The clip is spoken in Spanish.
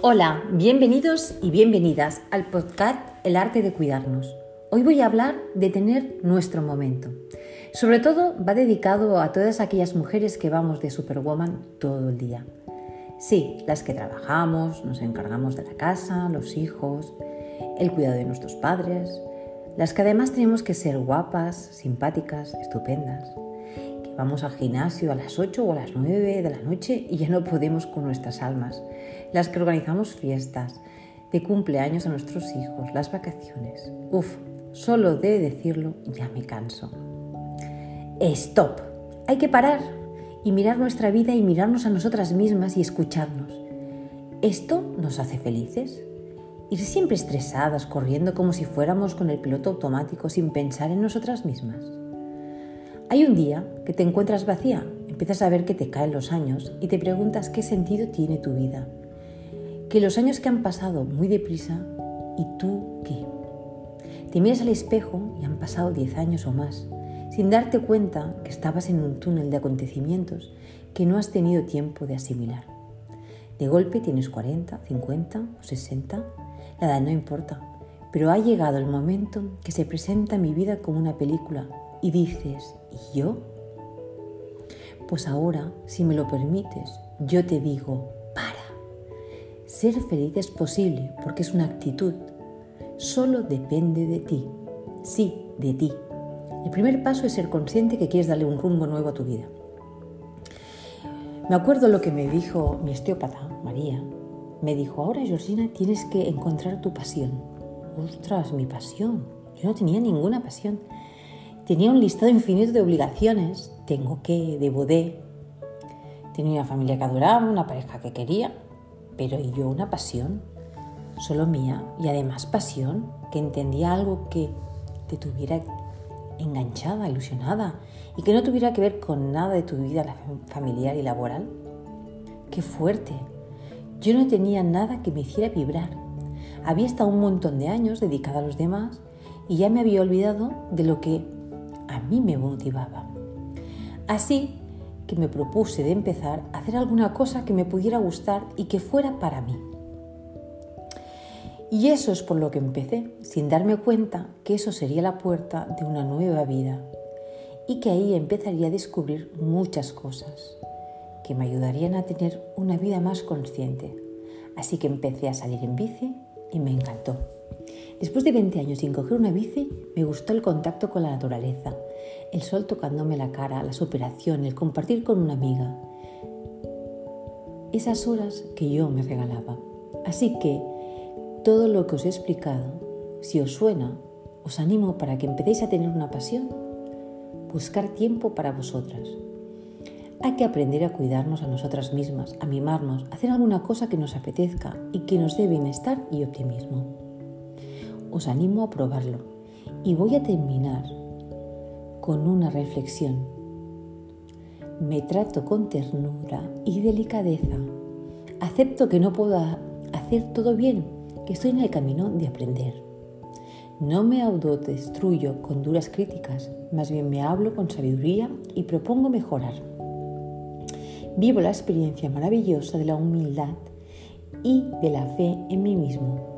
Hola, bienvenidos y bienvenidas al podcast El arte de cuidarnos. Hoy voy a hablar de tener nuestro momento. Sobre todo va dedicado a todas aquellas mujeres que vamos de Superwoman todo el día. Sí, las que trabajamos, nos encargamos de la casa, los hijos, el cuidado de nuestros padres, las que además tenemos que ser guapas, simpáticas, estupendas, vamos al gimnasio a las 8 o a las 9 de la noche y ya no podemos con nuestras almas, las que organizamos fiestas, de cumpleaños a nuestros hijos, las vacaciones. Uf, solo de decirlo ya me canso. Stop. Hay que parar y mirar nuestra vida y mirarnos a nosotras mismas y escucharnos. ¿Esto nos hace felices? Ir siempre estresadas, corriendo como si fuéramos con el piloto automático sin pensar en nosotras mismas. Hay un día que te encuentras vacía, empiezas a ver que te caen los años y te preguntas qué sentido tiene tu vida. Que los años que han pasado muy deprisa y tú qué. Te miras al espejo y han pasado 10 años o más, sin darte cuenta que estabas en un túnel de acontecimientos que no has tenido tiempo de asimilar. De golpe tienes 40, 50 o 60 la edad no importa, pero ha llegado el momento que se presenta mi vida como una película y dices, ¿y yo? Pues ahora, si me lo permites, yo te digo, para. Ser feliz es posible porque es una actitud. Solo depende de ti. Sí, de ti. El primer paso es ser consciente que quieres darle un rumbo nuevo a tu vida. Me acuerdo lo que me dijo mi osteópata, María, me dijo, ahora Georgina tienes que encontrar tu pasión. Ostras, mi pasión. Yo no tenía ninguna pasión. Tenía un listado infinito de obligaciones. Tengo que, debo de. Tenía una familia que adoraba, una pareja que quería. Pero ¿y yo una pasión? Solo mía. Y además pasión, que entendía algo que te tuviera enganchada, ilusionada y que no tuviera que ver con nada de tu vida familiar y laboral. Qué fuerte, yo no tenía nada que me hiciera vibrar. Había estado un montón de años dedicada a los demás y ya me había olvidado de lo que a mí me motivaba. Así que me propuse de empezar a hacer alguna cosa que me pudiera gustar y que fuera para mí. Y eso es por lo que empecé, sin darme cuenta que eso sería la puerta de una nueva vida y que ahí empezaría a descubrir muchas cosas que me ayudarían a tener una vida más consciente. Así que empecé a salir en bici y me encantó. Después de 20 años sin coger una bici, me gustó el contacto con la naturaleza, el sol tocándome la cara, la superación, el compartir con una amiga. Esas horas que yo me regalaba. Así que todo lo que os he explicado, si os suena, os animo para que empecéis a tener una pasión, buscar tiempo para vosotras, hay que aprender a cuidarnos a nosotras mismas, a mimarnos, a hacer alguna cosa que nos apetezca y que nos dé bienestar y optimismo. Os animo a probarlo y voy a terminar con una reflexión. Me trato con ternura y delicadeza. Acepto que no puedo hacer todo bien, que estoy en el camino de aprender. No me autodestruyo con duras críticas, más bien me hablo con sabiduría y propongo mejorar vivo la experiencia maravillosa de la humildad y de la fe en mí mismo.